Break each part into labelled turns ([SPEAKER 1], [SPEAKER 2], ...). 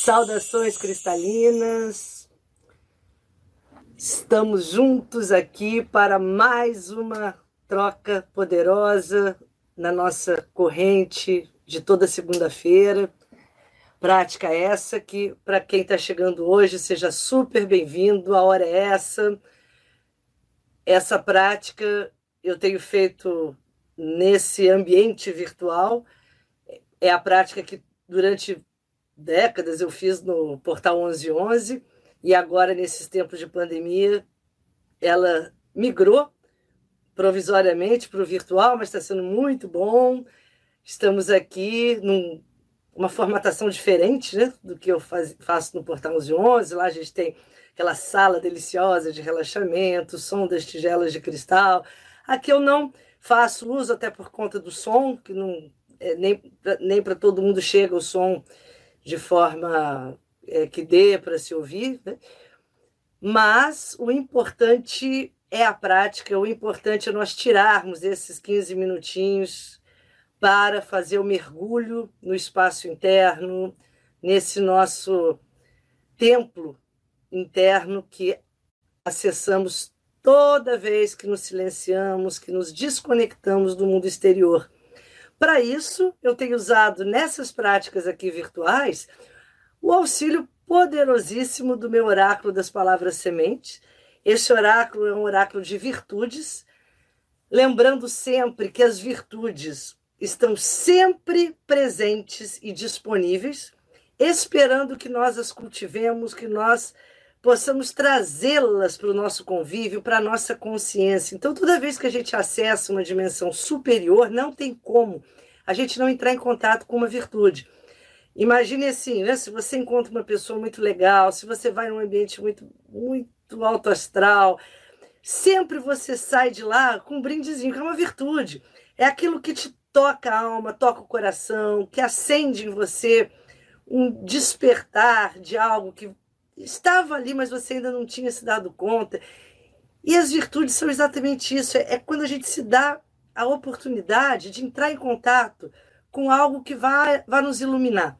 [SPEAKER 1] Saudações cristalinas. Estamos juntos aqui para mais uma troca poderosa na nossa corrente de toda segunda-feira. Prática essa que, para quem está chegando hoje, seja super bem-vindo. A hora é essa. Essa prática eu tenho feito nesse ambiente virtual. É a prática que durante décadas eu fiz no Portal 1111 e agora, nesses tempos de pandemia, ela migrou provisoriamente para o virtual, mas está sendo muito bom. Estamos aqui numa formatação diferente né, do que eu faz, faço no Portal 1111. Lá a gente tem aquela sala deliciosa de relaxamento, som das tigelas de cristal. Aqui eu não faço uso, até por conta do som, que não, é, nem, nem para todo mundo chega o som de forma é, que dê para se ouvir, né? mas o importante é a prática, o importante é nós tirarmos esses 15 minutinhos para fazer o mergulho no espaço interno, nesse nosso templo interno que acessamos toda vez que nos silenciamos, que nos desconectamos do mundo exterior. Para isso, eu tenho usado nessas práticas aqui virtuais o auxílio poderosíssimo do meu oráculo das palavras sementes. Esse oráculo é um oráculo de virtudes, lembrando sempre que as virtudes estão sempre presentes e disponíveis, esperando que nós as cultivemos, que nós possamos trazê-las para o nosso convívio, para a nossa consciência. Então, toda vez que a gente acessa uma dimensão superior, não tem como a gente não entrar em contato com uma virtude. Imagine assim, né? se você encontra uma pessoa muito legal, se você vai num ambiente muito, muito alto astral, sempre você sai de lá com um brindezinho, que é uma virtude. É aquilo que te toca a alma, toca o coração, que acende em você um despertar de algo que estava ali, mas você ainda não tinha se dado conta. E as virtudes são exatamente isso: é, é quando a gente se dá a oportunidade de entrar em contato com algo que vai, vai nos iluminar.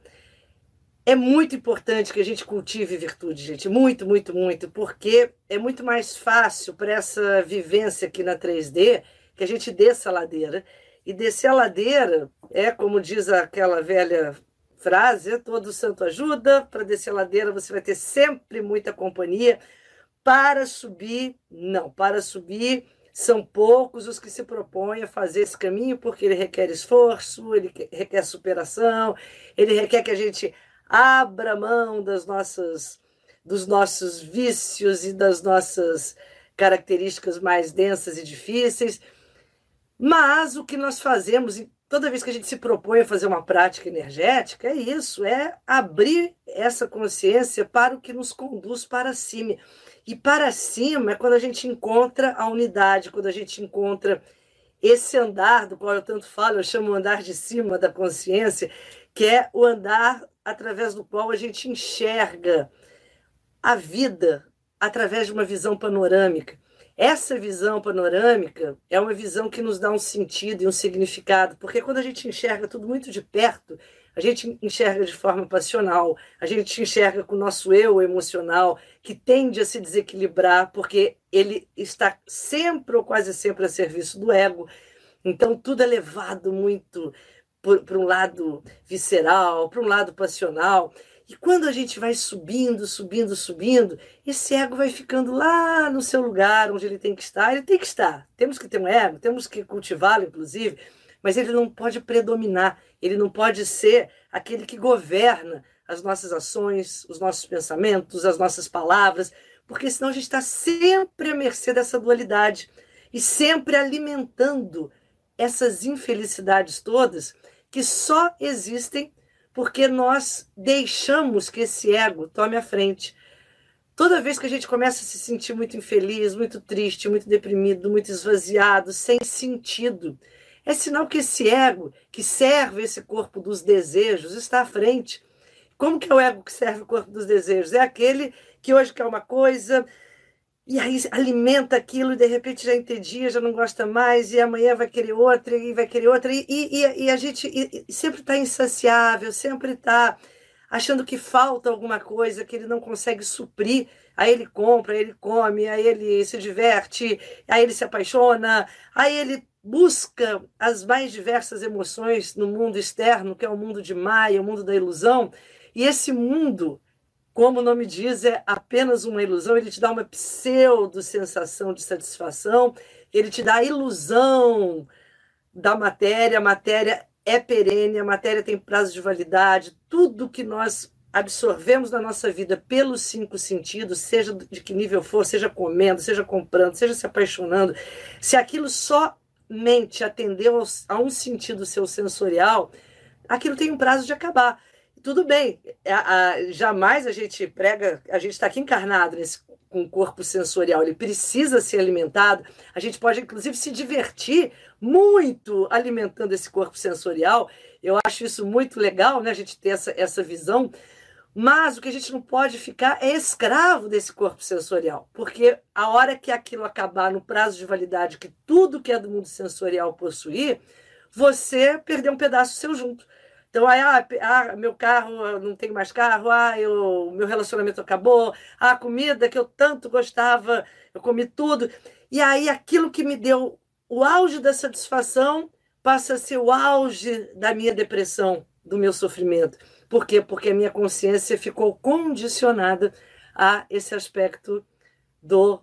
[SPEAKER 1] É muito importante que a gente cultive virtude, gente. Muito, muito, muito. Porque é muito mais fácil para essa vivência aqui na 3D que a gente desça a ladeira. E descer a ladeira é, como diz aquela velha frase, é todo santo ajuda, para descer a ladeira você vai ter sempre muita companhia. Para subir, não, para subir são poucos os que se propõem a fazer esse caminho, porque ele requer esforço, ele requer superação, ele requer que a gente abra mão das nossas, dos nossos vícios e das nossas características mais densas e difíceis. Mas o que nós fazemos, toda vez que a gente se propõe a fazer uma prática energética, é isso, é abrir essa consciência para o que nos conduz para cima. E para cima é quando a gente encontra a unidade, quando a gente encontra esse andar do qual eu tanto falo, eu chamo o andar de cima da consciência, que é o andar através do qual a gente enxerga a vida através de uma visão panorâmica. Essa visão panorâmica é uma visão que nos dá um sentido e um significado, porque quando a gente enxerga tudo muito de perto, a gente enxerga de forma passional, a gente enxerga com o nosso eu emocional, que tende a se desequilibrar, porque ele está sempre ou quase sempre a serviço do ego. Então, tudo é levado muito para um lado visceral, para um lado passional. E quando a gente vai subindo, subindo, subindo, esse ego vai ficando lá no seu lugar, onde ele tem que estar. Ele tem que estar. Temos que ter um ego, temos que cultivá-lo, inclusive, mas ele não pode predominar, ele não pode ser aquele que governa as nossas ações, os nossos pensamentos, as nossas palavras, porque senão a gente está sempre à mercê dessa dualidade e sempre alimentando essas infelicidades todas que só existem porque nós deixamos que esse ego tome a frente. Toda vez que a gente começa a se sentir muito infeliz, muito triste, muito deprimido, muito esvaziado, sem sentido, é sinal que esse ego que serve esse corpo dos desejos está à frente. Como que é o ego que serve o corpo dos desejos? É aquele que hoje quer uma coisa, e aí alimenta aquilo e de repente já entendia, já não gosta mais, e amanhã vai querer outra, e vai querer outra, e, e, e a gente e, sempre está insaciável, sempre está achando que falta alguma coisa que ele não consegue suprir. Aí ele compra, aí ele come, aí ele se diverte, aí ele se apaixona, aí ele busca as mais diversas emoções no mundo externo, que é o mundo de Maia, o mundo da ilusão. E esse mundo, como o nome diz, é apenas uma ilusão, ele te dá uma pseudo-sensação de satisfação, ele te dá a ilusão da matéria, a matéria é perene, a matéria tem prazo de validade, tudo que nós absorvemos na nossa vida pelos cinco sentidos, seja de que nível for, seja comendo, seja comprando, seja se apaixonando, se aquilo somente atendeu a um sentido seu sensorial, aquilo tem um prazo de acabar. Tudo bem, a, a, jamais a gente prega, a gente está aqui encarnado nesse com um corpo sensorial, ele precisa ser alimentado. A gente pode, inclusive, se divertir muito alimentando esse corpo sensorial. Eu acho isso muito legal, né? A gente ter essa, essa visão. Mas o que a gente não pode ficar é escravo desse corpo sensorial, porque a hora que aquilo acabar no prazo de validade que tudo que é do mundo sensorial possuir, você perdeu um pedaço seu junto. Então, aí, ah, ah, meu carro, não tem mais carro, ah, eu, meu relacionamento acabou, ah, a comida que eu tanto gostava, eu comi tudo. E aí, aquilo que me deu o auge da satisfação passa a ser o auge da minha depressão, do meu sofrimento. Por quê? Porque a minha consciência ficou condicionada a esse aspecto do,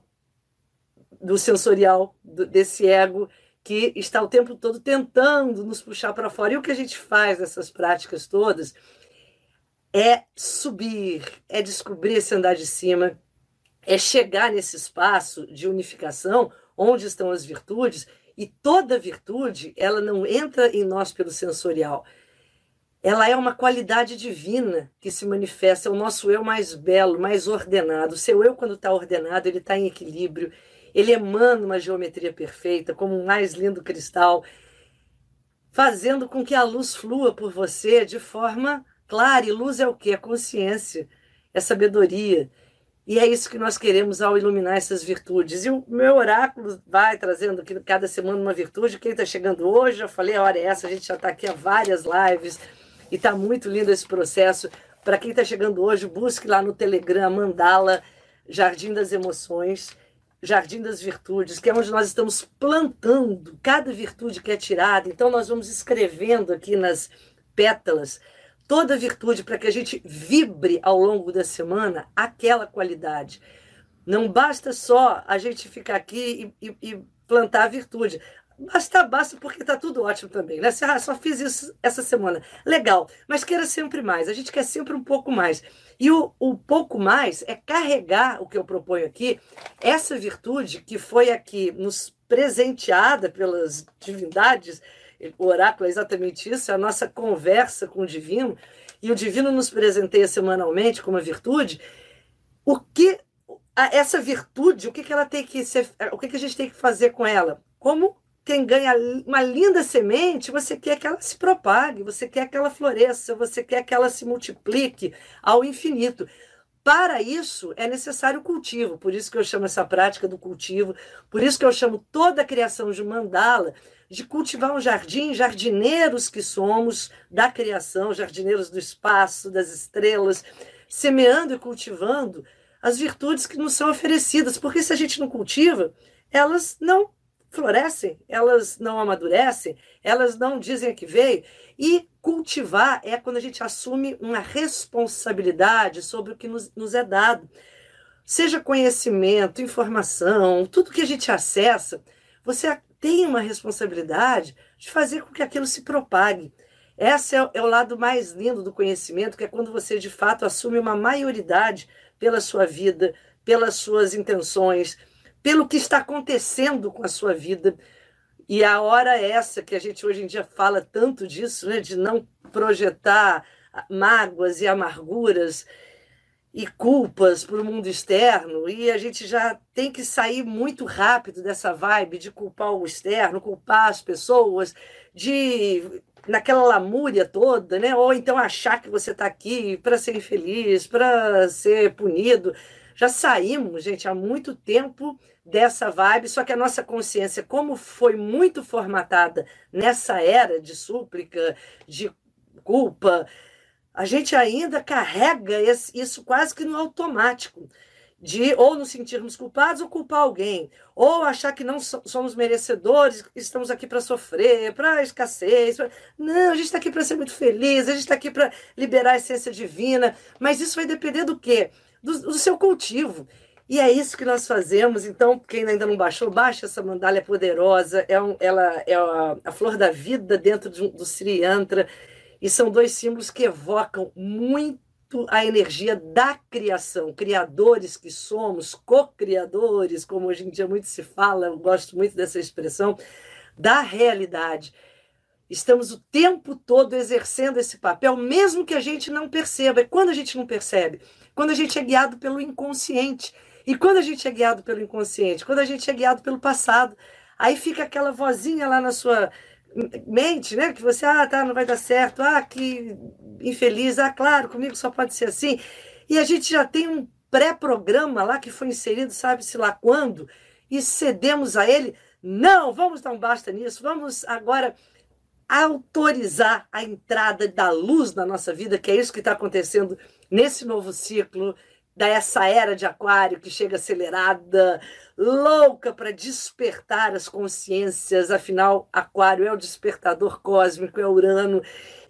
[SPEAKER 1] do sensorial, do, desse ego que está o tempo todo tentando nos puxar para fora. E o que a gente faz nessas práticas todas é subir, é descobrir esse andar de cima, é chegar nesse espaço de unificação onde estão as virtudes e toda virtude, ela não entra em nós pelo sensorial. Ela é uma qualidade divina que se manifesta, é o nosso eu mais belo, mais ordenado. O seu eu, quando está ordenado, ele está em equilíbrio, ele emana uma geometria perfeita, como um mais lindo cristal, fazendo com que a luz flua por você de forma clara. E luz é o que? É consciência, é sabedoria. E é isso que nós queremos ao iluminar essas virtudes. E o meu oráculo vai trazendo aqui cada semana uma virtude. Quem está chegando hoje, eu falei, a hora é essa, a gente já está aqui há várias lives e está muito lindo esse processo. Para quem está chegando hoje, busque lá no Telegram, Mandala, Jardim das Emoções. Jardim das Virtudes, que é onde nós estamos plantando cada virtude que é tirada. Então, nós vamos escrevendo aqui nas pétalas toda virtude para que a gente vibre ao longo da semana aquela qualidade. Não basta só a gente ficar aqui e, e, e plantar a virtude. Basta, basta, porque está tudo ótimo também. Né? Ah, só fiz isso essa semana. Legal, mas queira sempre mais. A gente quer sempre um pouco mais. E o, o pouco mais é carregar o que eu proponho aqui, essa virtude que foi aqui nos presenteada pelas divindades. O oráculo é exatamente isso, é a nossa conversa com o divino. E o divino nos presenteia semanalmente com uma virtude. O que essa virtude, o que, que ela tem que ser, o que, que a gente tem que fazer com ela? Como quem ganha uma linda semente, você quer que ela se propague, você quer que ela floresça, você quer que ela se multiplique ao infinito. Para isso é necessário o cultivo, por isso que eu chamo essa prática do cultivo, por isso que eu chamo toda a criação de mandala de cultivar um jardim, jardineiros que somos da criação, jardineiros do espaço, das estrelas, semeando e cultivando as virtudes que nos são oferecidas, porque se a gente não cultiva, elas não florescem, elas não amadurecem, elas não dizem a que veio. E cultivar é quando a gente assume uma responsabilidade sobre o que nos, nos é dado. Seja conhecimento, informação, tudo que a gente acessa, você tem uma responsabilidade de fazer com que aquilo se propague. Esse é, é o lado mais lindo do conhecimento, que é quando você de fato assume uma maioridade pela sua vida, pelas suas intenções, pelo que está acontecendo com a sua vida. E a hora é essa que a gente hoje em dia fala tanto disso, né, de não projetar mágoas e amarguras. e culpas para o mundo externo, e a gente já tem que sair muito rápido dessa vibe de culpar o externo, culpar as pessoas, de naquela lamúria toda, né? Ou então achar que você está aqui para ser infeliz, para ser punido. Já saímos, gente, há muito tempo dessa vibe, só que a nossa consciência, como foi muito formatada nessa era de súplica, de culpa, a gente ainda carrega isso quase que no automático de ou nos sentirmos culpados ou culpar alguém, ou achar que não somos merecedores, estamos aqui para sofrer, para escassez. Pra... Não, a gente está aqui para ser muito feliz, a gente está aqui para liberar a essência divina, mas isso vai depender do quê? Do, do, seu cultivo. E é isso que nós fazemos. Então, quem ainda não baixou, baixa essa mandala, é poderosa, é um, ela é a, a, flor da vida dentro de, do Sri Yantra, e são dois símbolos que evocam muito a energia da criação, criadores que somos, co-criadores, como hoje em dia muito se fala, eu gosto muito dessa expressão, da realidade. Estamos o tempo todo exercendo esse papel, mesmo que a gente não perceba. E quando a gente não percebe? Quando a gente é guiado pelo inconsciente. E quando a gente é guiado pelo inconsciente? Quando a gente é guiado pelo passado. Aí fica aquela vozinha lá na sua mente, né? Que você, ah, tá, não vai dar certo, ah, que infeliz, ah, claro, comigo só pode ser assim. E a gente já tem um pré-programa lá que foi inserido, sabe-se lá quando, e cedemos a ele. Não, vamos dar um basta nisso, vamos agora autorizar a entrada da luz na nossa vida, que é isso que está acontecendo nesse novo ciclo dessa era de aquário que chega acelerada, louca para despertar as consciências, afinal, aquário é o despertador cósmico, é Urano,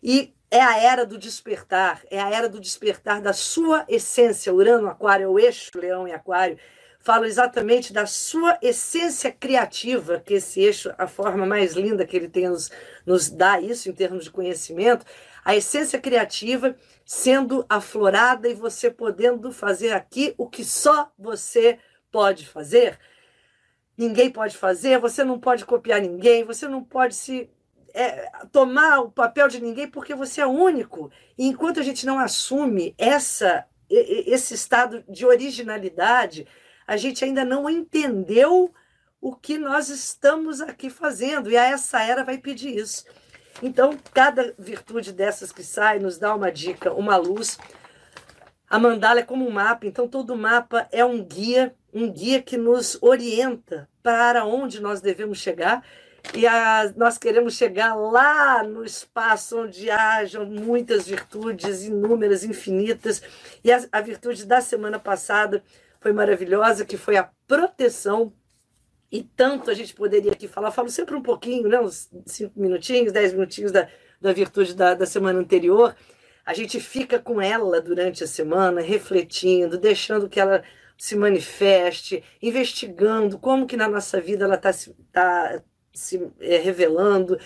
[SPEAKER 1] e é a era do despertar, é a era do despertar da sua essência. Urano, aquário, é o eixo, leão e aquário, falo exatamente da sua essência criativa, que esse eixo, a forma mais linda que ele tem nos, nos dá isso em termos de conhecimento, a essência criativa sendo aflorada e você podendo fazer aqui o que só você pode fazer. Ninguém pode fazer, você não pode copiar ninguém, você não pode se é, tomar o papel de ninguém porque você é único. E enquanto a gente não assume essa, esse estado de originalidade, a gente ainda não entendeu o que nós estamos aqui fazendo. E a essa era vai pedir isso. Então, cada virtude dessas que sai nos dá uma dica, uma luz. A mandala é como um mapa, então todo mapa é um guia, um guia que nos orienta para onde nós devemos chegar. E a, nós queremos chegar lá no espaço onde hajam muitas virtudes, inúmeras, infinitas. E a, a virtude da semana passada foi maravilhosa, que foi a proteção e tanto a gente poderia aqui falar, falo sempre um pouquinho, né, uns cinco minutinhos, dez minutinhos da, da virtude da, da semana anterior. A gente fica com ela durante a semana, refletindo, deixando que ela se manifeste, investigando como que na nossa vida ela está se, tá se é, revelando.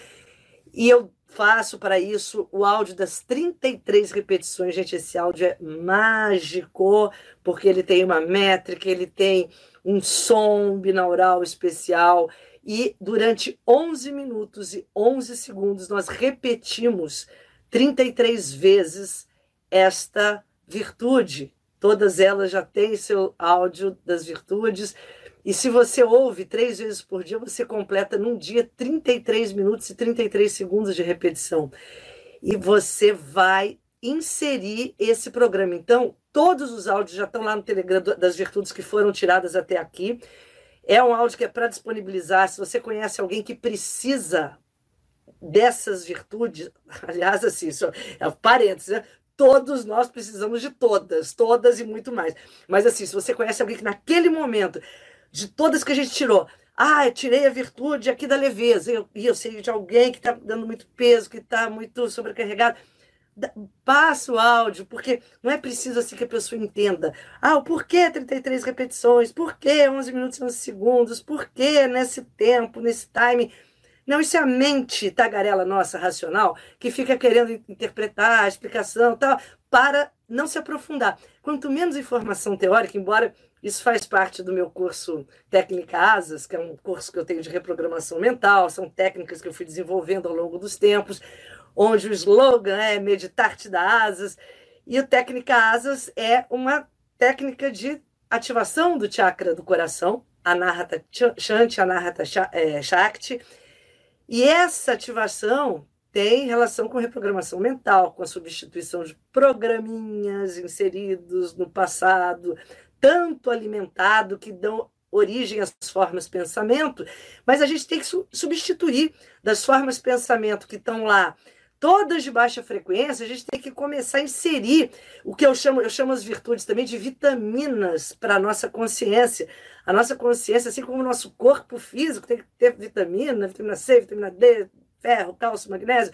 [SPEAKER 1] E eu faço para isso o áudio das 33 repetições. Gente, esse áudio é mágico, porque ele tem uma métrica, ele tem um som binaural especial. E durante 11 minutos e 11 segundos, nós repetimos 33 vezes esta virtude. Todas elas já têm seu áudio das virtudes. E se você ouve três vezes por dia, você completa num dia 33 minutos e 33 segundos de repetição. E você vai inserir esse programa. Então, todos os áudios já estão lá no Telegram das virtudes que foram tiradas até aqui. É um áudio que é para disponibilizar. Se você conhece alguém que precisa dessas virtudes, aliás, assim, isso é parênteses, né? Todos nós precisamos de todas, todas e muito mais. Mas assim, se você conhece alguém que naquele momento, de todas que a gente tirou, ah, eu tirei a virtude aqui da leveza, e eu, eu sei de alguém que está dando muito peso, que está muito sobrecarregado passa o áudio, porque não é preciso assim que a pessoa entenda. Ah, o porquê 33 repetições? Por que 11 minutos e 11 segundos? Por que nesse tempo, nesse timing? Não, isso é a mente tagarela nossa, racional, que fica querendo interpretar a explicação tal, para não se aprofundar. Quanto menos informação teórica, embora isso faz parte do meu curso Técnica Asas, que é um curso que eu tenho de reprogramação mental, são técnicas que eu fui desenvolvendo ao longo dos tempos onde o slogan é meditar te dá asas. E o técnica asas é uma técnica de ativação do chakra do coração, Anahata Shanti, Anahata é, Shakti. E essa ativação tem relação com reprogramação mental, com a substituição de programinhas inseridos no passado, tanto alimentado que dão origem às formas pensamento, mas a gente tem que substituir das formas pensamento que estão lá todas de baixa frequência, a gente tem que começar a inserir o que eu chamo, eu chamo as virtudes também de vitaminas para a nossa consciência. A nossa consciência, assim como o nosso corpo físico, tem que ter vitamina, vitamina C, vitamina D, ferro, cálcio, magnésio.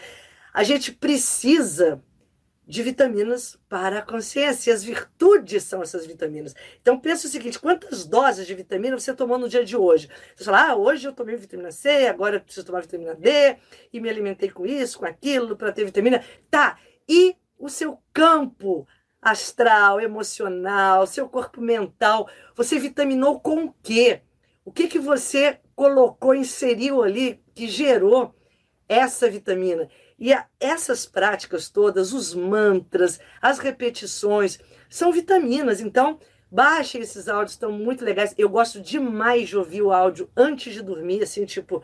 [SPEAKER 1] A gente precisa de vitaminas para a consciência. E as virtudes são essas vitaminas. Então, pensa o seguinte: quantas doses de vitamina você tomou no dia de hoje? Você fala, ah, hoje eu tomei vitamina C, agora eu preciso tomar vitamina D, e me alimentei com isso, com aquilo, para ter vitamina. Tá, e o seu campo astral, emocional, seu corpo mental, você vitaminou com o quê? O que, que você colocou, inseriu ali, que gerou essa vitamina? E a, essas práticas todas, os mantras, as repetições, são vitaminas. Então, baixem esses áudios, estão muito legais. Eu gosto demais de ouvir o áudio antes de dormir, assim, tipo,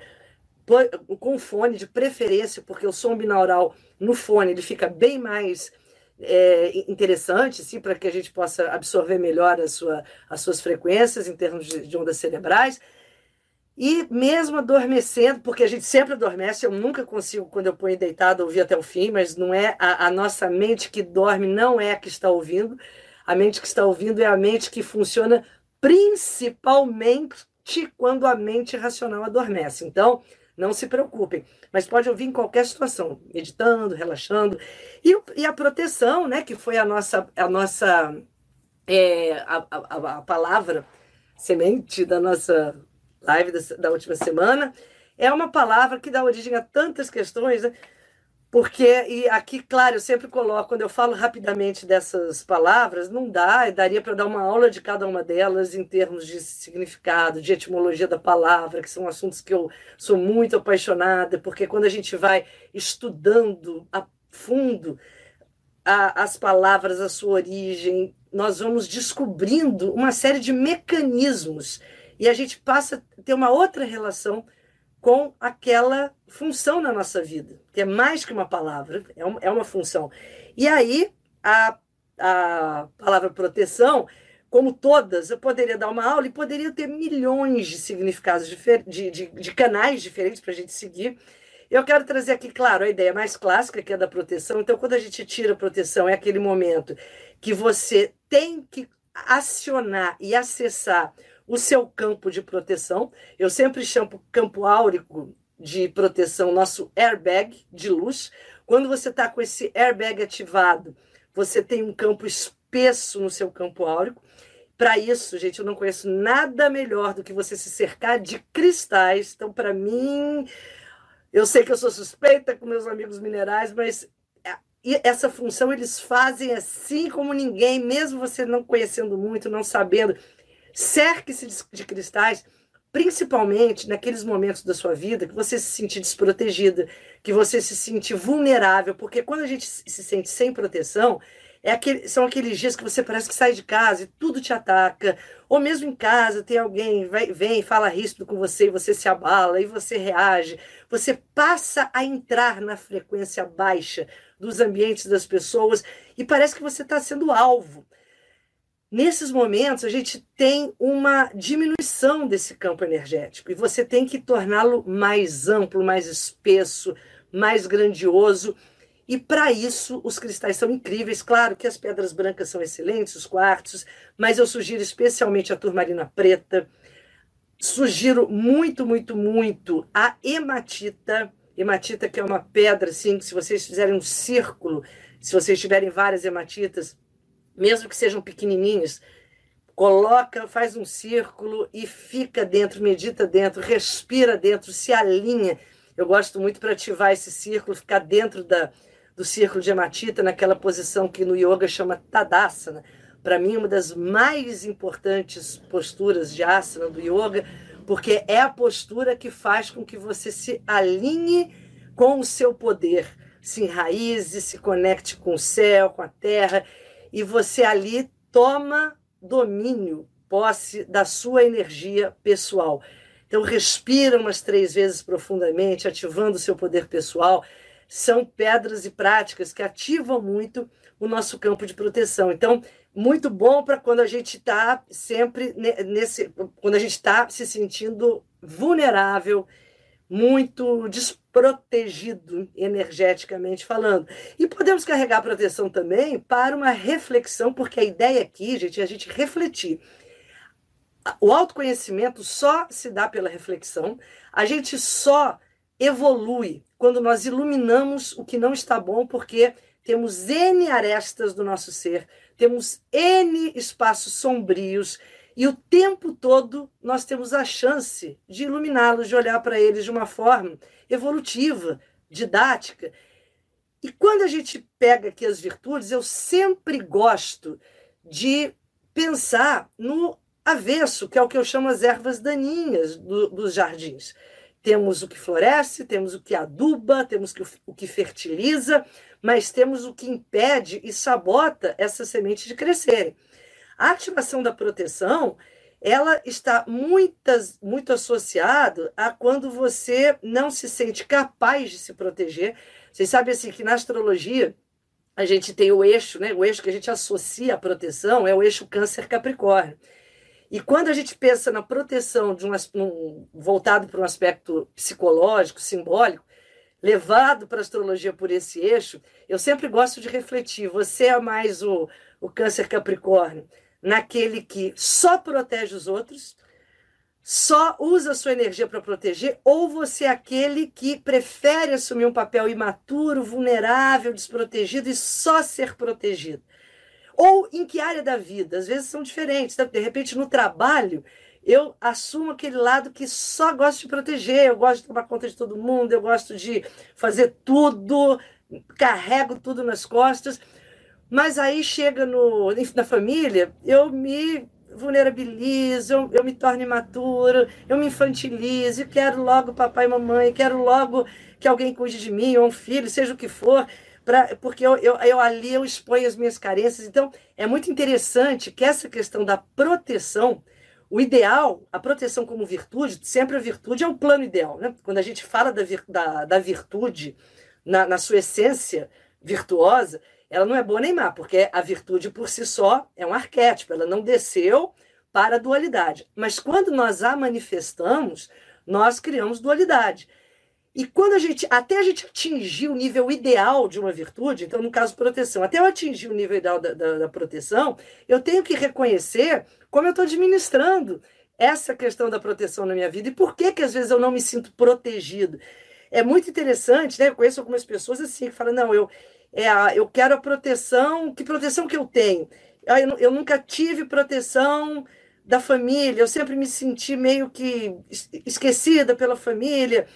[SPEAKER 1] com fone de preferência, porque o som binaural no fone ele fica bem mais é, interessante, sim, para que a gente possa absorver melhor a sua, as suas frequências em termos de, de ondas cerebrais. E mesmo adormecendo, porque a gente sempre adormece, eu nunca consigo, quando eu ponho deitado, ouvir até o fim, mas não é a, a, nossa mente que dorme, não é a que está ouvindo. A mente que está ouvindo é a mente que funciona principalmente quando a mente racional adormece. Então, não se preocupem, mas pode ouvir em qualquer situação, meditando, relaxando. E, e a proteção, né, que foi a nossa, a nossa é, a, a, a palavra semente da nossa live da, da última semana, é uma palavra que dá origem a tantas questões, né? Porque, e aqui, claro, eu sempre coloco, quando eu falo rapidamente dessas palavras, não dá, daria para dar uma aula de cada uma delas em termos de significado, de etimologia da palavra, que são assuntos que eu sou muito apaixonada, porque quando a gente vai estudando a fundo a, as palavras, a sua origem, nós vamos descobrindo uma série de mecanismos e a gente passa a ter uma outra relação com aquela função na nossa vida, que é mais que uma palavra, é uma, é uma função. E aí, a, a palavra proteção, como todas, eu poderia dar uma aula e poderia ter milhões de significados, de, de, de canais diferentes para a gente seguir. Eu quero trazer aqui, claro, a ideia mais clássica, que é da proteção. Então, quando a gente tira a proteção, é aquele momento que você tem que acionar e acessar o seu campo de proteção. Eu sempre chamo campo áurico de proteção, nosso airbag de luz. Quando você está com esse airbag ativado, você tem um campo espesso no seu campo áurico. Para isso, gente, eu não conheço nada melhor do que você se cercar de cristais. Então, para mim, eu sei que eu sou suspeita com meus amigos minerais, mas é, essa função eles fazem assim como ninguém, mesmo você não conhecendo muito, não sabendo. Cerque-se de cristais, principalmente naqueles momentos da sua vida que você se sente desprotegida, que você se sente vulnerável, porque quando a gente se sente sem proteção, é aquele, são aqueles dias que você parece que sai de casa e tudo te ataca, ou mesmo em casa tem alguém vai, vem fala ríspido com você e você se abala e você reage, você passa a entrar na frequência baixa dos ambientes das pessoas e parece que você está sendo alvo. Nesses momentos, a gente tem uma diminuição desse campo energético e você tem que torná-lo mais amplo, mais espesso, mais grandioso. E para isso, os cristais são incríveis. Claro que as pedras brancas são excelentes, os quartzos, mas eu sugiro especialmente a turmalina preta. Sugiro muito, muito, muito a hematita. Hematita, que é uma pedra, assim, que se vocês fizerem um círculo, se vocês tiverem várias hematitas, mesmo que sejam pequenininhos, coloca, faz um círculo e fica dentro, medita dentro, respira dentro, se alinha. Eu gosto muito para ativar esse círculo, ficar dentro da, do círculo de hematita, naquela posição que no yoga chama Tadasana. Para mim, uma das mais importantes posturas de asana do yoga, porque é a postura que faz com que você se alinhe com o seu poder, se enraize, se conecte com o céu, com a terra, e você ali toma domínio, posse da sua energia pessoal. Então, respira umas três vezes profundamente, ativando o seu poder pessoal. São pedras e práticas que ativam muito o nosso campo de proteção. Então, muito bom para quando a gente está sempre nesse. quando a gente está se sentindo vulnerável, muito desprotegido energeticamente falando. E podemos carregar a proteção também para uma reflexão, porque a ideia aqui, gente, é a gente refletir. O autoconhecimento só se dá pela reflexão, a gente só evolui quando nós iluminamos o que não está bom, porque temos N arestas do nosso ser, temos N espaços sombrios e o tempo todo nós temos a chance de iluminá-los, de olhar para eles de uma forma evolutiva, didática. E quando a gente pega aqui as virtudes, eu sempre gosto de pensar no avesso, que é o que eu chamo as ervas daninhas do, dos jardins. Temos o que floresce, temos o que aduba, temos o que fertiliza, mas temos o que impede e sabota essas sementes de crescerem. A ativação da proteção, ela está muitas, muito associada a quando você não se sente capaz de se proteger. Vocês sabem assim que na astrologia a gente tem o eixo, né? O eixo que a gente associa à proteção é o eixo Câncer Capricórnio. E quando a gente pensa na proteção de um, um voltado para um aspecto psicológico, simbólico, levado para a astrologia por esse eixo, eu sempre gosto de refletir. Você é mais o, o Câncer Capricórnio naquele que só protege os outros, só usa sua energia para proteger, ou você é aquele que prefere assumir um papel imaturo, vulnerável, desprotegido e só ser protegido. Ou em que área da vida? Às vezes são diferentes. De repente, no trabalho, eu assumo aquele lado que só gosto de proteger, eu gosto de tomar conta de todo mundo, eu gosto de fazer tudo, carrego tudo nas costas. Mas aí chega no, na família, eu me vulnerabilizo, eu, eu me torno imaturo, eu me infantilizo, quero logo papai e mamãe, quero logo que alguém cuide de mim, ou um filho, seja o que for, pra, porque eu, eu, eu ali eu exponho as minhas carências. Então, é muito interessante que essa questão da proteção, o ideal, a proteção como virtude, sempre a virtude é o plano ideal. Né? Quando a gente fala da, da, da virtude na, na sua essência virtuosa, ela não é boa nem má, porque a virtude por si só é um arquétipo, ela não desceu para a dualidade. Mas quando nós a manifestamos, nós criamos dualidade. E quando a gente, até a gente atingir o nível ideal de uma virtude, então no caso proteção, até eu atingir o nível ideal da, da, da proteção, eu tenho que reconhecer como eu estou administrando essa questão da proteção na minha vida e por que que às vezes eu não me sinto protegido. É muito interessante, né? Eu conheço algumas pessoas assim que falam, não, eu, é a, eu quero a proteção, que proteção que eu tenho? Eu, eu nunca tive proteção da família, eu sempre me senti meio que esquecida pela família,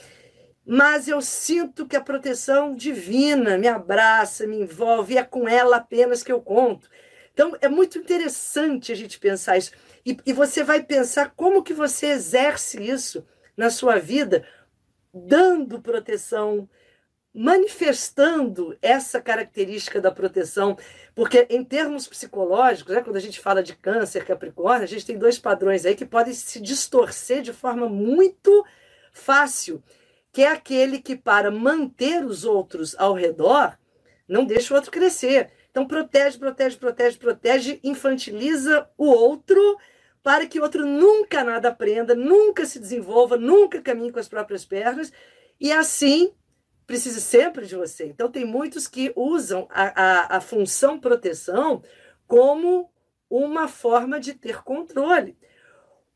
[SPEAKER 1] mas eu sinto que a proteção divina me abraça, me envolve, e é com ela apenas que eu conto. Então, é muito interessante a gente pensar isso. E, e você vai pensar como que você exerce isso na sua vida, dando proteção, manifestando essa característica da proteção, porque em termos psicológicos, né, quando a gente fala de câncer, capricórnio, a gente tem dois padrões aí que podem se distorcer de forma muito fácil, que é aquele que para manter os outros ao redor, não deixa o outro crescer. Então protege, protege, protege, protege, infantiliza o outro para que o outro nunca nada aprenda, nunca se desenvolva, nunca caminhe com as próprias pernas, e assim precise sempre de você. Então, tem muitos que usam a, a, a função proteção como uma forma de ter controle.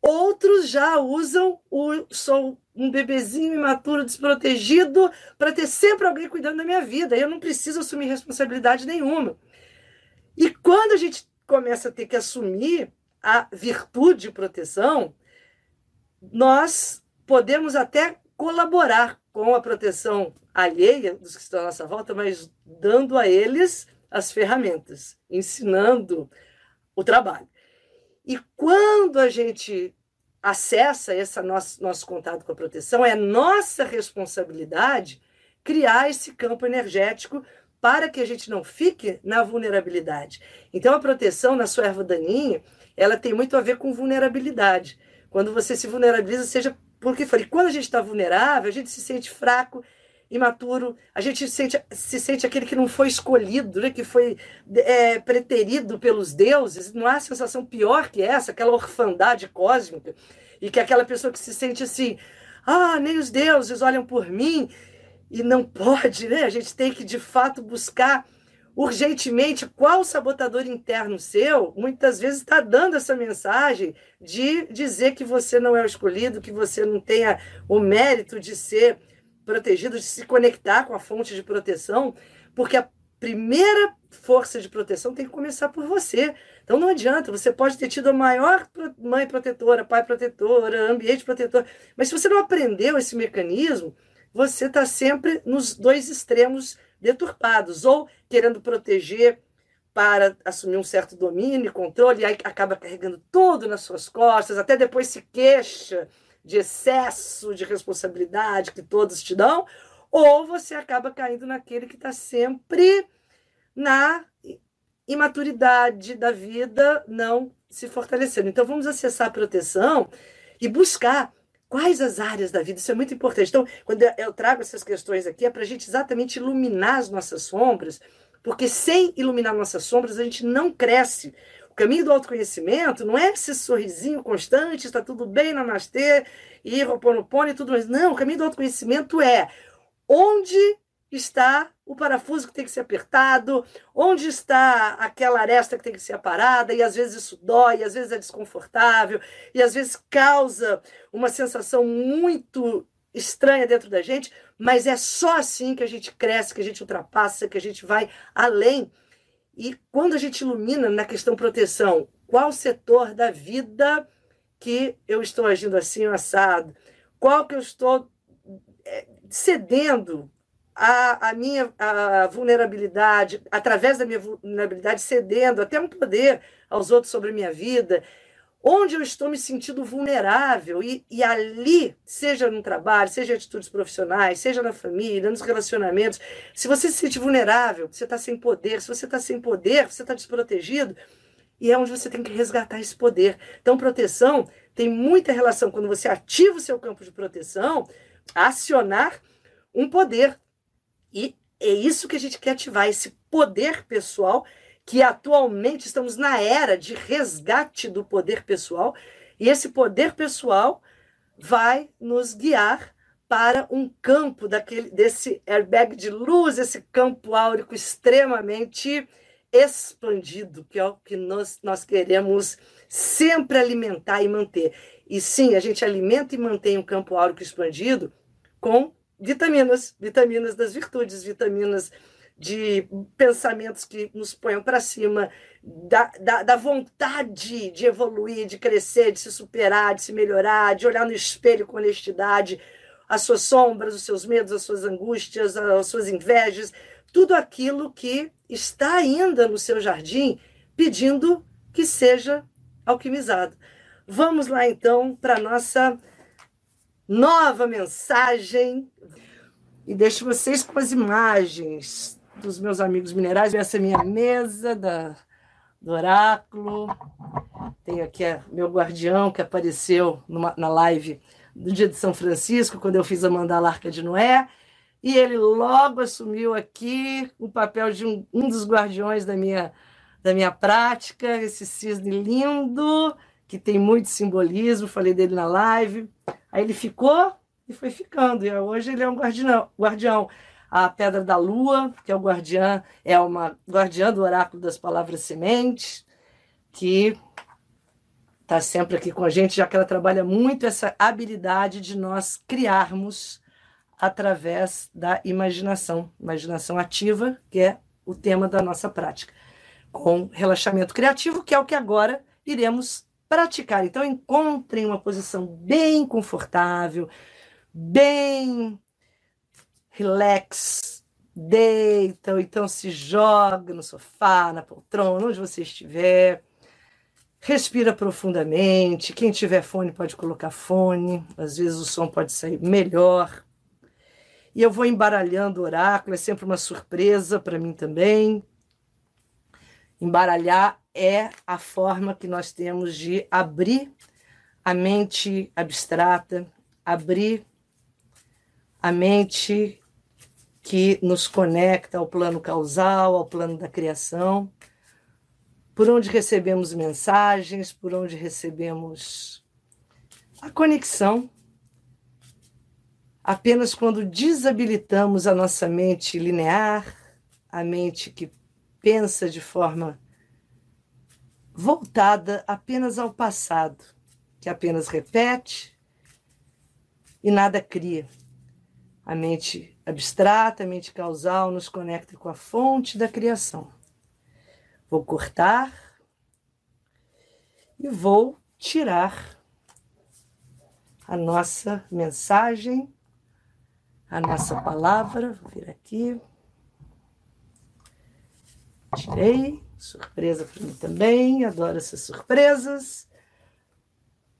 [SPEAKER 1] Outros já usam o sou um bebezinho imaturo, desprotegido, para ter sempre alguém cuidando da minha vida. Eu não preciso assumir responsabilidade nenhuma. E quando a gente começa a ter que assumir a virtude de proteção, nós podemos até colaborar com a proteção alheia dos que estão à nossa volta, mas dando a eles as ferramentas, ensinando o trabalho. E quando a gente acessa esse nosso, nosso contato com a proteção, é nossa responsabilidade criar esse campo energético para que a gente não fique na vulnerabilidade. Então, a proteção na sua erva daninha, ela tem muito a ver com vulnerabilidade. Quando você se vulnerabiliza, seja porque falei, quando a gente está vulnerável, a gente se sente fraco, imaturo, a gente se sente, se sente aquele que não foi escolhido, né, que foi é, preterido pelos deuses. Não há sensação pior que essa, aquela orfandade cósmica, e que aquela pessoa que se sente assim, ah, nem os deuses olham por mim, e não pode, né? A gente tem que de fato buscar urgentemente qual sabotador interno seu muitas vezes está dando essa mensagem de dizer que você não é o escolhido, que você não tenha o mérito de ser protegido, de se conectar com a fonte de proteção, porque a primeira força de proteção tem que começar por você. Então não adianta, você pode ter tido a maior mãe protetora, pai protetora, ambiente protetor, mas se você não aprendeu esse mecanismo, você está sempre nos dois extremos deturpados, ou querendo proteger para assumir um certo domínio e controle, e aí acaba carregando tudo nas suas costas, até depois se queixa de excesso de responsabilidade que todos te dão, ou você acaba caindo naquele que está sempre na imaturidade da vida não se fortalecendo. Então vamos acessar a proteção e buscar Quais as áreas da vida? Isso é muito importante. Então, quando eu trago essas questões aqui, é para a gente exatamente iluminar as nossas sombras, porque sem iluminar nossas sombras, a gente não cresce. O caminho do autoconhecimento não é esse sorrisinho constante, está tudo bem, namastê, e roponopono e tudo mais. Não, o caminho do autoconhecimento é onde está o parafuso que tem que ser apertado, onde está aquela aresta que tem que ser aparada, e às vezes isso dói, às vezes é desconfortável, e às vezes causa uma sensação muito estranha dentro da gente, mas é só assim que a gente cresce, que a gente ultrapassa, que a gente vai além. E quando a gente ilumina na questão proteção, qual setor da vida que eu estou agindo assim, assado? Qual que eu estou eh, cedendo a, a minha a vulnerabilidade, através da minha vulnerabilidade, cedendo até um poder aos outros sobre a minha vida, onde eu estou me sentindo vulnerável, e, e ali, seja no trabalho, seja em atitudes profissionais, seja na família, nos relacionamentos, se você se sente vulnerável, você está sem poder, se você está sem poder, você está desprotegido, e é onde você tem que resgatar esse poder. Então, proteção tem muita relação, quando você ativa o seu campo de proteção, acionar um poder e é isso que a gente quer ativar, esse poder pessoal, que atualmente estamos na era de resgate do poder pessoal, e esse poder pessoal vai nos guiar para um campo daquele desse airbag de luz, esse campo áurico extremamente expandido, que é o que nós, nós queremos sempre alimentar e manter. E sim, a gente alimenta e mantém um campo áurico expandido com vitaminas, vitaminas das virtudes, vitaminas de pensamentos que nos ponham para cima, da, da, da, vontade de evoluir, de crescer, de se superar, de se melhorar, de olhar no espelho com honestidade, as suas sombras, os seus medos, as suas angústias, as suas invejas, tudo aquilo que está ainda no seu jardim pedindo que seja alquimizado. Vamos lá então para nossa nova mensagem. E deixo vocês com as imagens dos meus amigos minerais. Essa é minha mesa da, do oráculo. Tenho aqui meu guardião que apareceu numa, na live do dia de São Francisco, quando eu fiz a mandala Arca de Noé. E ele logo assumiu aqui o papel de um, um dos guardiões da minha, da minha prática, esse cisne lindo, que tem muito simbolismo, falei dele na live. Aí ele ficou e foi ficando. E hoje ele é um guardião. guardião. A Pedra da Lua, que é o guardiã, é uma guardiã do oráculo das palavras sementes, que está sempre aqui com a gente, já que ela trabalha muito essa habilidade de nós criarmos através da imaginação, imaginação ativa, que é o tema da nossa prática, com relaxamento criativo, que é o que agora iremos praticar. Então, encontrem uma posição bem confortável, bem relax, deita, ou então se joga no sofá, na poltrona, onde você estiver. Respira profundamente. Quem tiver fone pode colocar fone, às vezes o som pode sair melhor. E eu vou embaralhando o oráculo, é sempre uma surpresa para mim também. Embaralhar é a forma que nós temos de abrir a mente abstrata, abrir a mente que nos conecta ao plano causal, ao plano da criação, por onde recebemos mensagens, por onde recebemos a conexão. Apenas quando desabilitamos a nossa mente linear, a mente que pensa de forma voltada apenas ao passado, que apenas repete e nada cria. A mente abstrata, a mente causal nos conecta com a fonte da criação. Vou cortar e vou tirar a nossa mensagem, a nossa palavra. Vou vir aqui. Tirei. Surpresa para mim também. Adoro essas surpresas.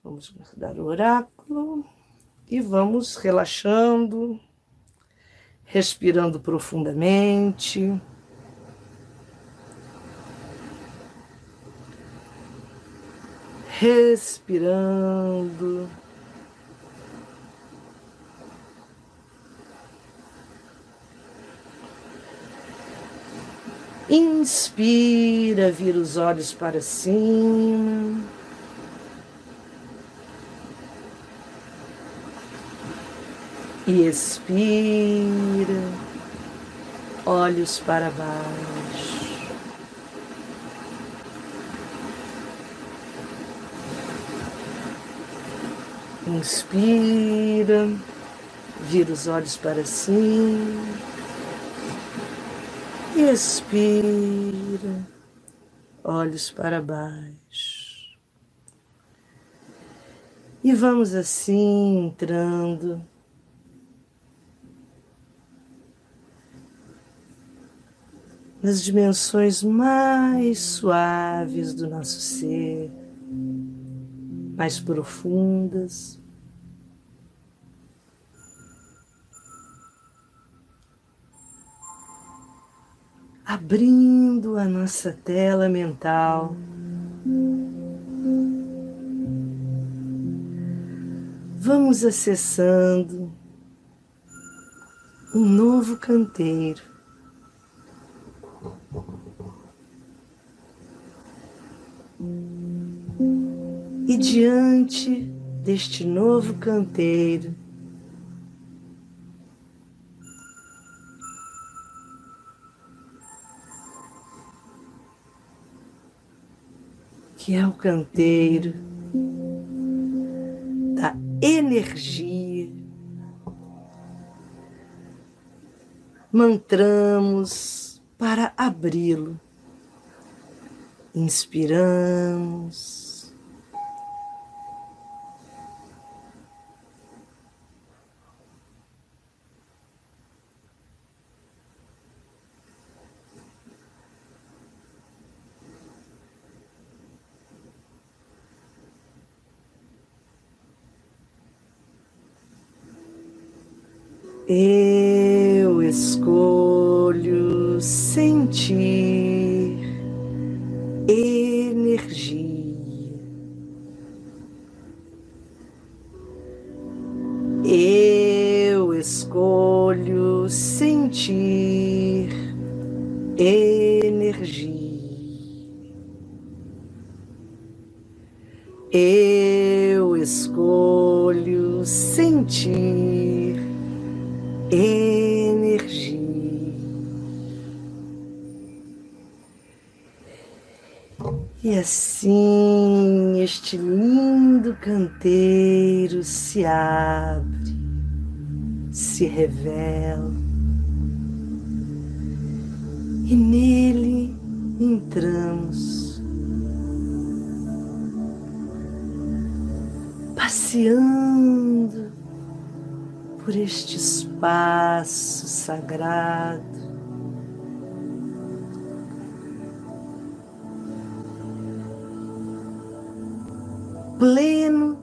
[SPEAKER 1] Vamos guardar o oráculo e vamos relaxando, respirando profundamente. Respirando. Inspira, vira os olhos para cima. E expira, olhos para baixo. Inspira, vira os olhos para cima. Expira, olhos para baixo. E vamos assim entrando nas dimensões mais suaves do nosso ser, mais profundas. Abrindo a nossa tela mental. Vamos acessando um novo canteiro. E diante deste novo canteiro, que é o canteiro da energia. Mantramos para abri-lo. Inspiramos. Escolho sentir energia. E assim este lindo canteiro se abre, se revela, e nele entramos, passeando por este espaço sagrado. Pleno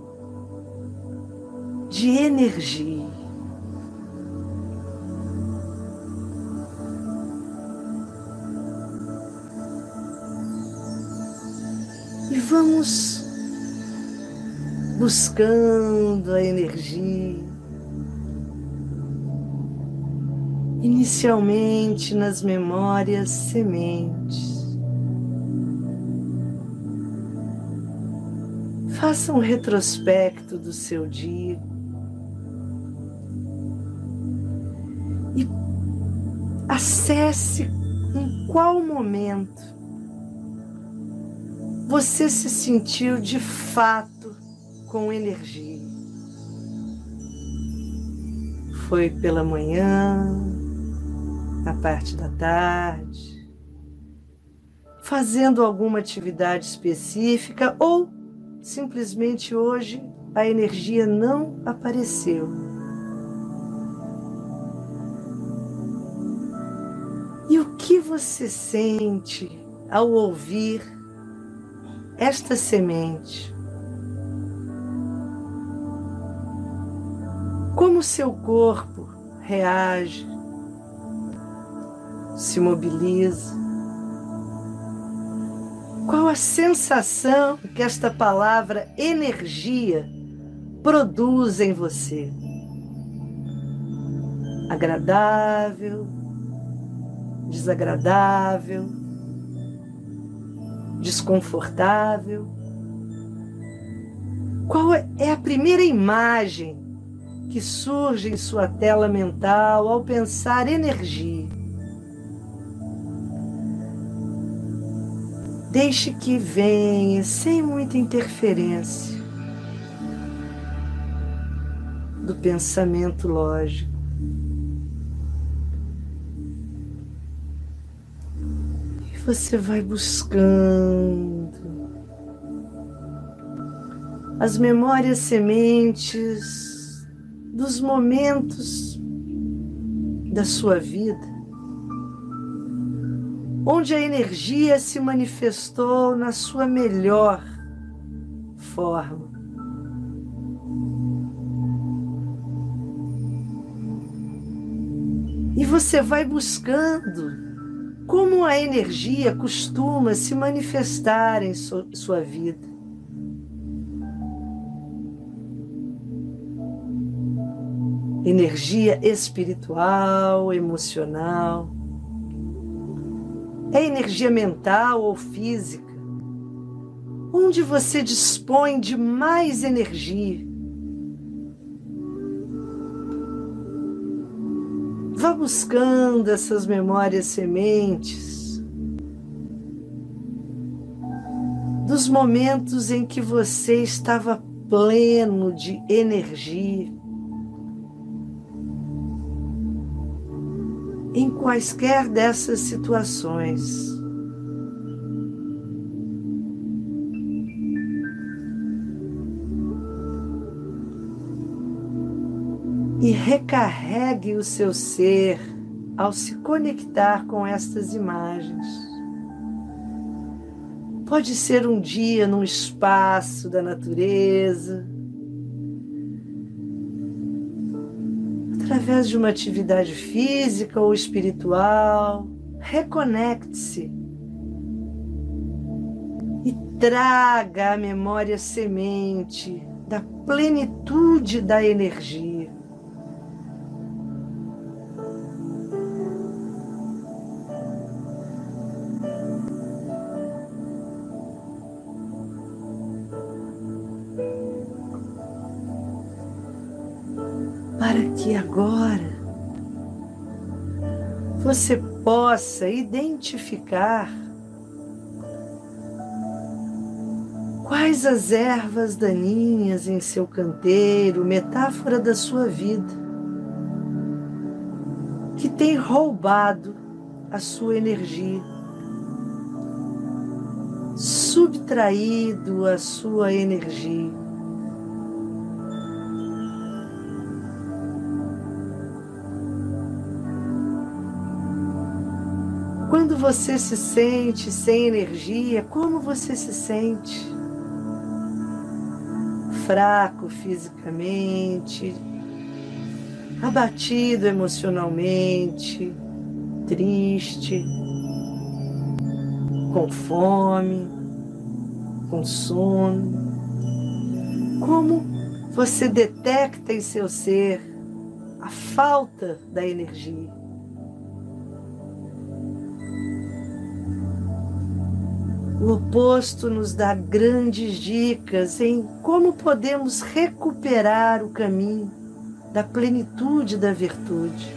[SPEAKER 1] de energia. E vamos buscando a energia. Inicialmente nas memórias sementes. Faça um retrospecto do seu dia. E acesse em qual momento você se sentiu de fato com energia. Foi pela manhã, na parte da tarde, fazendo alguma atividade específica ou simplesmente hoje a energia não apareceu. E o que você sente ao ouvir esta semente? Como seu corpo reage, se mobiliza? Qual a sensação que esta palavra energia produz em você? Agradável, desagradável, desconfortável? Qual é a primeira imagem que surge em sua tela mental ao pensar energia? Deixe que venha sem muita interferência do pensamento lógico. E você vai buscando as memórias sementes dos momentos da sua vida onde a energia se manifestou na sua melhor forma. E você vai buscando como a energia costuma se manifestar em sua vida. Energia espiritual, emocional, é energia mental ou física? Onde você dispõe de mais energia? Vá buscando essas memórias sementes dos momentos em que você estava pleno de energia. Em quaisquer dessas situações. E recarregue o seu ser ao se conectar com estas imagens. Pode ser um dia num espaço da natureza, através de uma atividade física ou espiritual, reconecte-se e traga a memória semente da plenitude da energia. Você possa identificar quais as ervas daninhas em seu canteiro, metáfora da sua vida, que tem roubado a sua energia, subtraído a sua energia. Quando você se sente sem energia, como você se sente? Fraco fisicamente, abatido emocionalmente, triste, com fome. com sono. Como você detecta em seu ser a falta da energia. O oposto nos dá grandes dicas em como podemos recuperar o caminho da plenitude da virtude.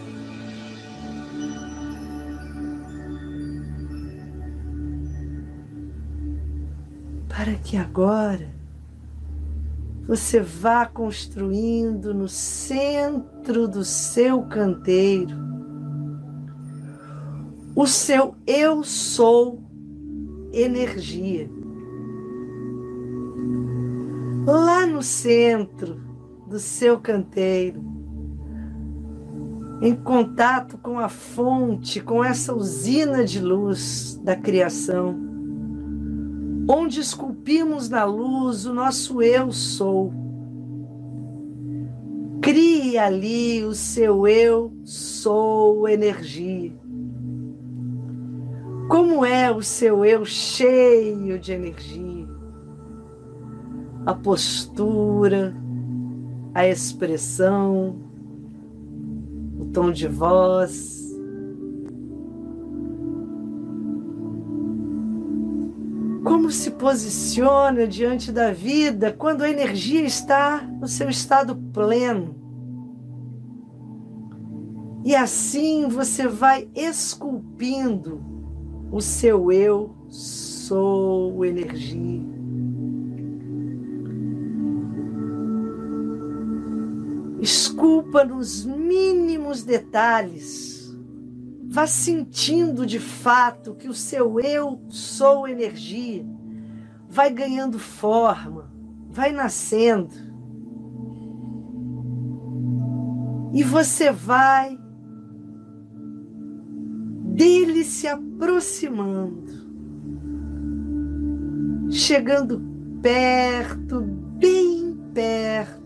[SPEAKER 1] Para que agora você vá construindo no centro do seu canteiro o seu eu sou energia. Lá no centro do seu canteiro, em contato com a fonte, com essa usina de luz da criação, onde esculpimos na luz o nosso eu sou. Crie ali o seu eu sou energia. Como é o seu eu cheio de energia? A postura, a expressão, o tom de voz. Como se posiciona diante da vida quando a energia está no seu estado pleno. E assim você vai esculpindo o seu eu sou energia. Esculpa nos mínimos detalhes. Vá sentindo de fato que o seu eu sou energia vai ganhando forma, vai nascendo. E você vai dele se aproximando, chegando perto, bem perto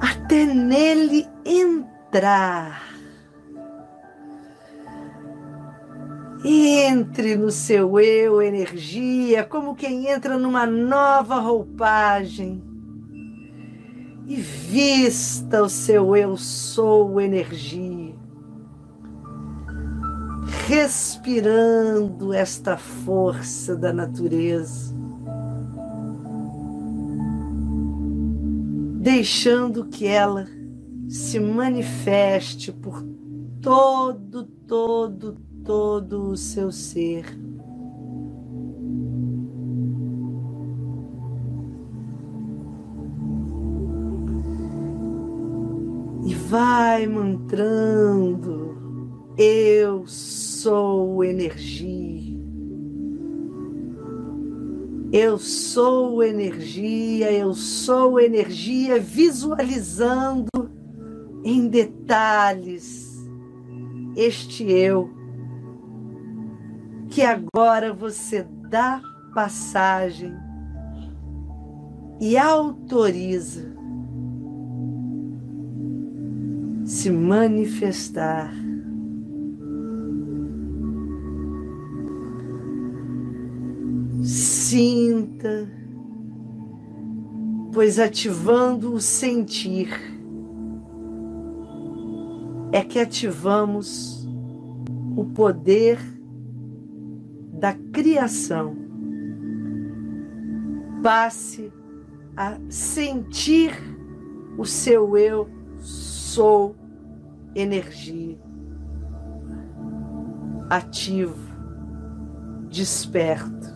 [SPEAKER 1] até nele entrar. Entre no seu eu energia, como quem entra numa nova roupagem. E vista o seu eu sou energia. Respirando esta força da natureza. deixando que ela se manifeste por todo, todo, todo o seu ser. Vai mantrando: Eu sou energia. Eu sou energia, eu sou energia, visualizando em detalhes este eu que agora você dá passagem e autoriza se manifestar Sinta, pois ativando o sentir é que ativamos o poder da criação. Passe a sentir o seu eu sou energia ativo, desperto.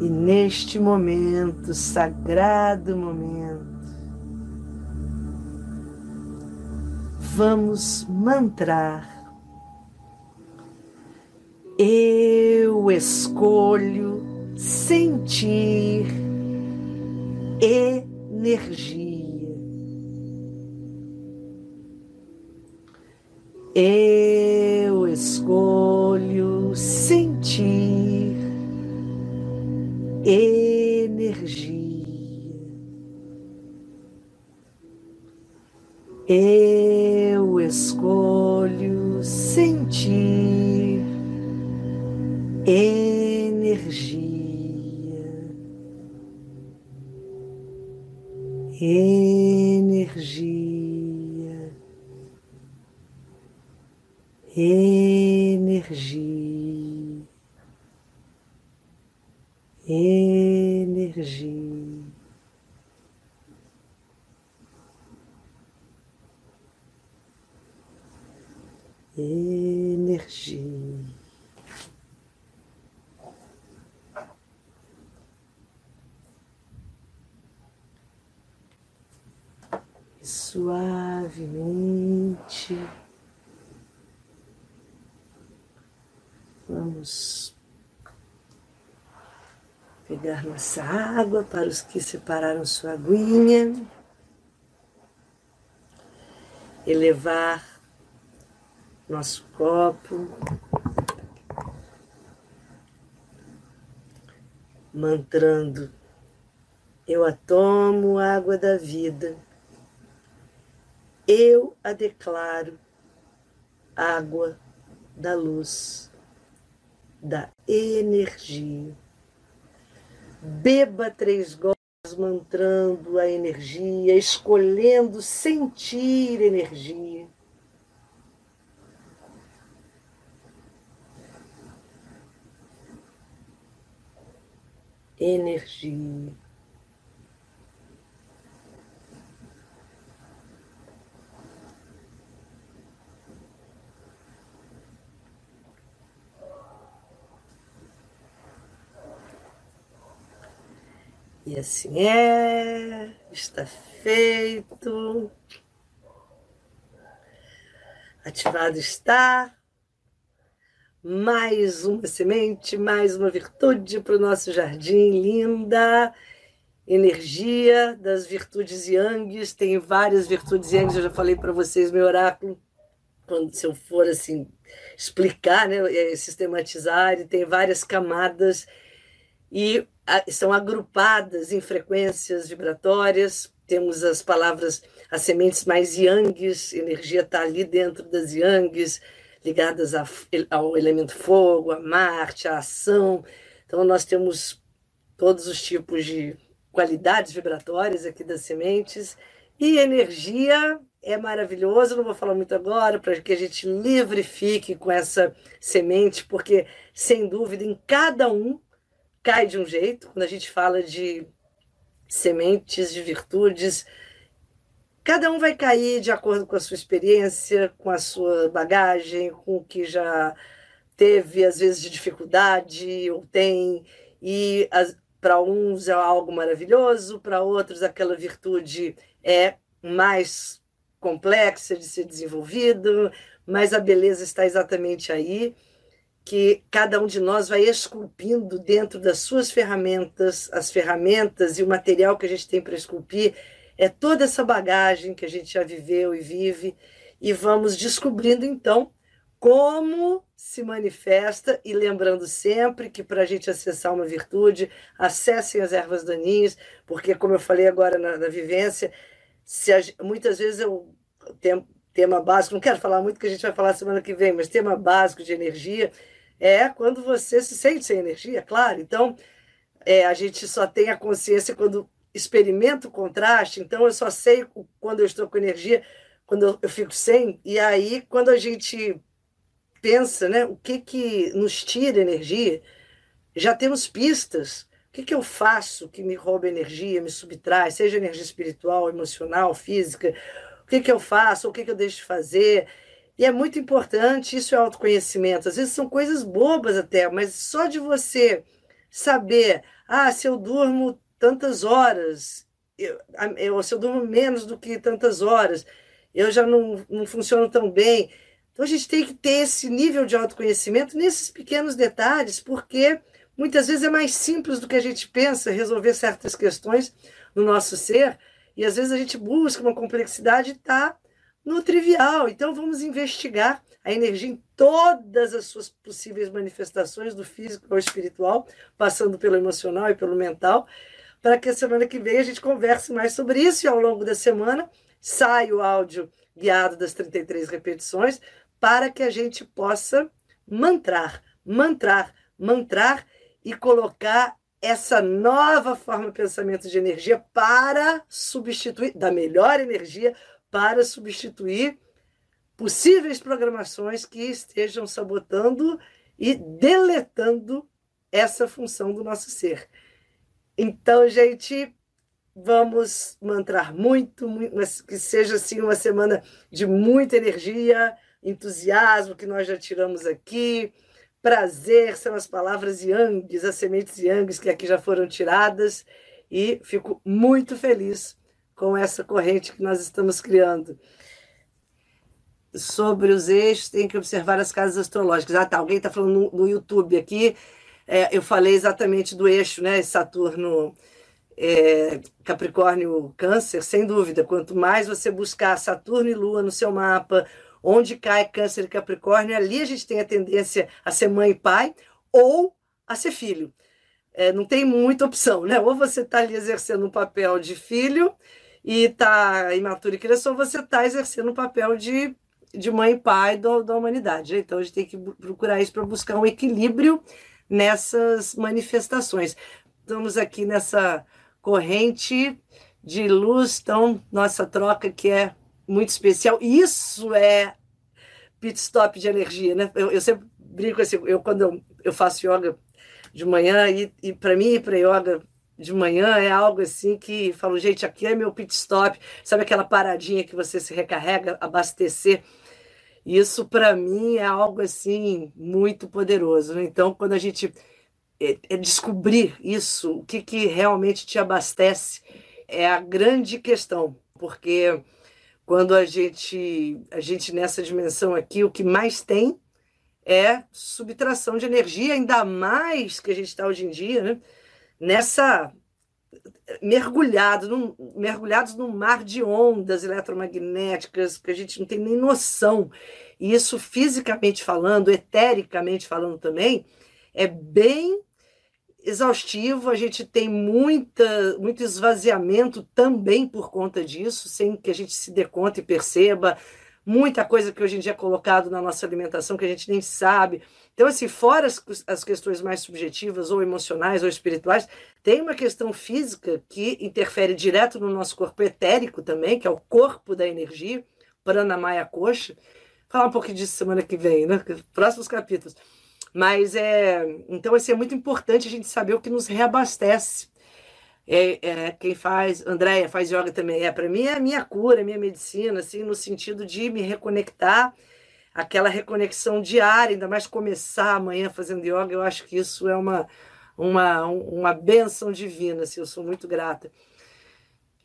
[SPEAKER 1] E neste momento, sagrado momento, vamos mantrar. Eu escolho sentir energia. Eu escolho sentir pegar nossa água para os que separaram sua aguinha, elevar nosso copo, mantrando: Eu a tomo, água da vida, eu a declaro, água da luz, da energia. Beba três gotas mantrando a energia, escolhendo sentir energia. energia. E assim é, está feito. Ativado está mais uma semente, mais uma virtude para o nosso jardim, linda. Energia das virtudes Yangs, tem várias virtudes Yangs, eu já falei para vocês, meu oráculo, quando se eu for assim explicar, né, é, sistematizar, e tem várias camadas e são agrupadas em frequências vibratórias. Temos as palavras, as sementes mais Yangs, energia está ali dentro das Yangs ligadas ao elemento fogo, a Marte, a ação. Então, nós temos todos os tipos de qualidades vibratórias aqui das sementes. E energia é maravilhoso, não vou falar muito agora, para que a gente livre fique com essa semente, porque, sem dúvida, em cada um cai de um jeito. Quando a gente fala de sementes de virtudes, Cada um vai cair de acordo com a sua experiência, com a sua bagagem, com o que já teve, às vezes, de dificuldade ou tem. E para uns é algo maravilhoso, para outros aquela virtude é mais complexa de ser desenvolvido, mas a beleza está exatamente aí, que cada um de nós vai esculpindo dentro das suas ferramentas, as ferramentas e o material que a gente tem para esculpir. É toda essa bagagem que a gente já viveu e vive, e vamos descobrindo então como se manifesta, e lembrando sempre que para a gente acessar uma virtude, acessem as ervas daninhas, porque, como eu falei agora na, na vivência, a, muitas vezes eu tem, tema básico, não quero falar muito que a gente vai falar semana que vem, mas tema básico de energia é quando você se sente sem energia, claro. Então, é, a gente só tem a consciência quando experimento o contraste, então eu só sei quando eu estou com energia, quando eu fico sem, e aí quando a gente pensa, né, o que que nos tira energia, já temos pistas. O que, que eu faço que me rouba energia, me subtrai, seja energia espiritual, emocional, física? O que, que eu faço? O que, que eu deixo de fazer? E é muito importante, isso é autoconhecimento. Às vezes são coisas bobas até, mas só de você saber, ah, se eu durmo tantas horas, eu, se eu durmo menos do que tantas horas, eu já não, não funciono tão bem. Então a gente tem que ter esse nível de autoconhecimento nesses pequenos detalhes, porque muitas vezes é mais simples do que a gente pensa resolver certas questões no nosso ser, e às vezes a gente busca uma complexidade e está no trivial. Então vamos investigar a energia em todas as suas possíveis manifestações, do físico ao espiritual, passando pelo emocional e pelo mental, para que a semana que vem a gente converse mais sobre isso e ao longo da semana sai o áudio guiado das 33 repetições, para que a gente possa mantrar, mantrar, mantrar e colocar essa nova forma de pensamento de energia para substituir, da melhor energia, para substituir possíveis programações que estejam sabotando e deletando essa função do nosso ser. Então, gente, vamos mantrar muito, muito que seja assim uma semana de muita energia, entusiasmo que nós já tiramos aqui. Prazer são as palavras yangs, as sementes yangs que aqui já foram tiradas, e fico muito feliz com essa corrente que nós estamos criando. Sobre os eixos, tem que observar as casas astrológicas. Ah, tá. Alguém está falando no, no, YouTube aqui. É, eu falei exatamente do eixo, né? Saturno, é, Capricórnio, Câncer, sem dúvida. Quanto mais você buscar Saturno e Lua no seu mapa, onde cai Câncer e Capricórnio, ali a gente tem a tendência a ser mãe e pai ou a ser filho. É, não tem muita opção, né? Ou você está ali exercendo um papel de filho e está imaturo e criação, você está exercendo um papel de de mãe e pai do, da humanidade. Né? Então a gente tem que procurar isso para buscar um equilíbrio nessas manifestações. Estamos aqui nessa corrente de luz, então nossa troca que é muito especial. Isso é pit stop de energia, né? Eu, eu sempre brinco assim, eu quando eu, eu faço yoga de manhã e, e para mim para yoga de manhã é algo assim que falo, gente, aqui é meu pit stop, sabe aquela paradinha que você se recarrega, abastecer isso, para mim, é algo assim muito poderoso. Né? Então, quando a gente é, é descobrir isso, o que, que realmente te abastece, é a grande questão, porque quando a gente, a gente nessa dimensão aqui, o que mais tem é subtração de energia, ainda mais que a gente está hoje em dia, né? Nessa mergulhado num, mergulhados num mar de ondas eletromagnéticas que a gente não tem nem noção. E isso, fisicamente falando, etericamente falando também, é bem exaustivo. A gente tem muita, muito esvaziamento também por conta disso, sem que a gente se dê conta e perceba. Muita coisa que hoje em dia é colocado na nossa alimentação que a gente nem sabe então, assim, fora as, as questões mais subjetivas, ou emocionais, ou espirituais, tem uma questão física que interfere direto no nosso corpo etérico também, que é o corpo da energia, Pranamaya Coxa. Falar um pouquinho disso semana que vem, né? Próximos capítulos. Mas é. Então, assim, é muito importante a gente saber o que nos reabastece. É, é, quem faz, Andréia faz yoga também. É, para mim é a minha cura, a minha medicina, assim, no sentido de me reconectar aquela reconexão diária, ainda mais começar amanhã fazendo yoga, eu acho que isso é uma, uma, uma benção divina, assim, eu sou muito grata.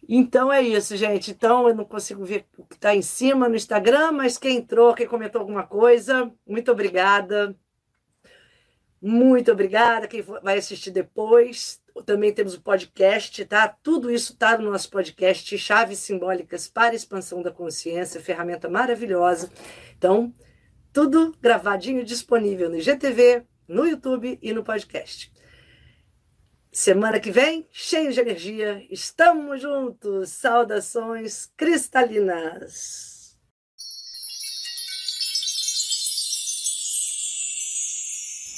[SPEAKER 1] Então é isso, gente. Então eu não consigo ver o que está em cima no Instagram, mas quem entrou, quem comentou alguma coisa, muito obrigada. Muito obrigada. Quem vai assistir depois, também temos o podcast, tá? Tudo isso está no nosso podcast, Chaves Simbólicas para Expansão da Consciência, ferramenta maravilhosa. Então, tudo gravadinho disponível no IGTV, no YouTube e no podcast. Semana que vem, cheio de energia, estamos juntos. Saudações cristalinas.